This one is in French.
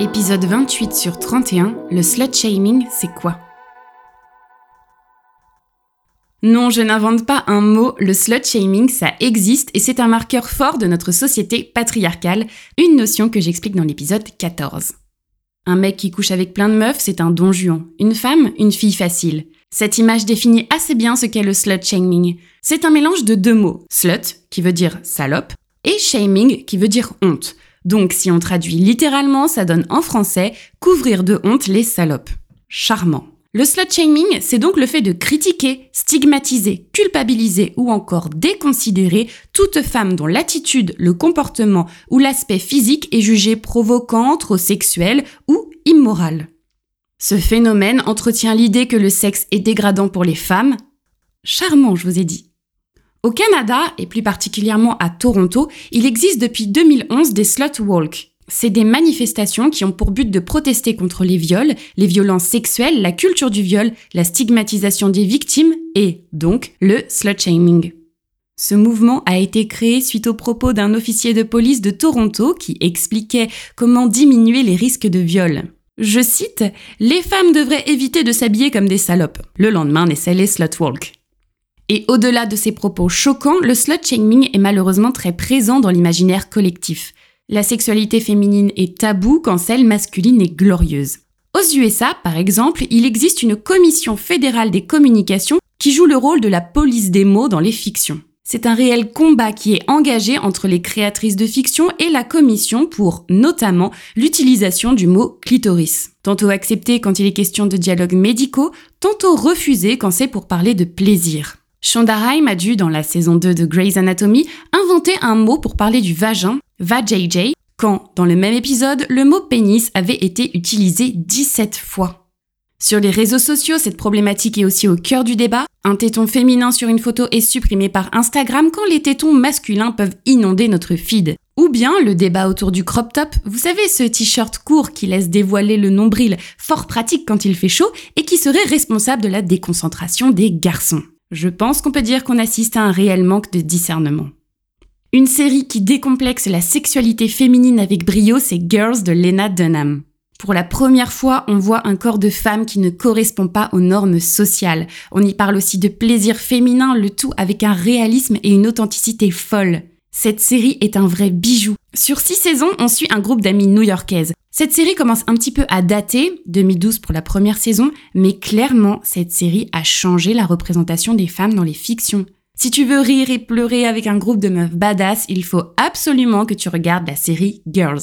Épisode 28 sur 31, le slut shaming, c'est quoi? Non, je n'invente pas un mot, le slut shaming, ça existe et c'est un marqueur fort de notre société patriarcale, une notion que j'explique dans l'épisode 14. Un mec qui couche avec plein de meufs, c'est un don juan. Une femme, une fille facile. Cette image définit assez bien ce qu'est le slut shaming. C'est un mélange de deux mots, slut, qui veut dire salope, et shaming, qui veut dire honte. Donc si on traduit littéralement, ça donne en français couvrir de honte les salopes. Charmant. Le slut shaming, c'est donc le fait de critiquer, stigmatiser, culpabiliser ou encore déconsidérer toute femme dont l'attitude, le comportement ou l'aspect physique est jugé provocant, trop sexuel ou immoral. Ce phénomène entretient l'idée que le sexe est dégradant pour les femmes. Charmant, je vous ai dit. Au Canada, et plus particulièrement à Toronto, il existe depuis 2011 des slut walk. C'est des manifestations qui ont pour but de protester contre les viols, les violences sexuelles, la culture du viol, la stigmatisation des victimes et, donc, le slut shaming. Ce mouvement a été créé suite aux propos d'un officier de police de Toronto qui expliquait comment diminuer les risques de viol. Je cite Les femmes devraient éviter de s'habiller comme des salopes. Le lendemain naissait les walk. Et au-delà de ces propos choquants, le slut-shaming est malheureusement très présent dans l'imaginaire collectif. La sexualité féminine est taboue quand celle masculine est glorieuse. Aux USA, par exemple, il existe une commission fédérale des communications qui joue le rôle de la police des mots dans les fictions. C'est un réel combat qui est engagé entre les créatrices de fiction et la commission pour, notamment, l'utilisation du mot clitoris. Tantôt accepté quand il est question de dialogues médicaux, tantôt refusé quand c'est pour parler de plaisir. Shonda Rhimes a dû, dans la saison 2 de Grey's Anatomy, inventer un mot pour parler du vagin, vajayjay, quand, dans le même épisode, le mot pénis avait été utilisé 17 fois. Sur les réseaux sociaux, cette problématique est aussi au cœur du débat. Un téton féminin sur une photo est supprimé par Instagram quand les tétons masculins peuvent inonder notre feed. Ou bien le débat autour du crop top, vous savez ce t-shirt court qui laisse dévoiler le nombril, fort pratique quand il fait chaud et qui serait responsable de la déconcentration des garçons. Je pense qu'on peut dire qu'on assiste à un réel manque de discernement. Une série qui décomplexe la sexualité féminine avec brio, c'est Girls de Lena Dunham. Pour la première fois, on voit un corps de femme qui ne correspond pas aux normes sociales. On y parle aussi de plaisir féminin, le tout avec un réalisme et une authenticité folle. Cette série est un vrai bijou. Sur six saisons, on suit un groupe d'amies new-yorkaises. Cette série commence un petit peu à dater, 2012 pour la première saison, mais clairement, cette série a changé la représentation des femmes dans les fictions. Si tu veux rire et pleurer avec un groupe de meufs badass, il faut absolument que tu regardes la série Girls.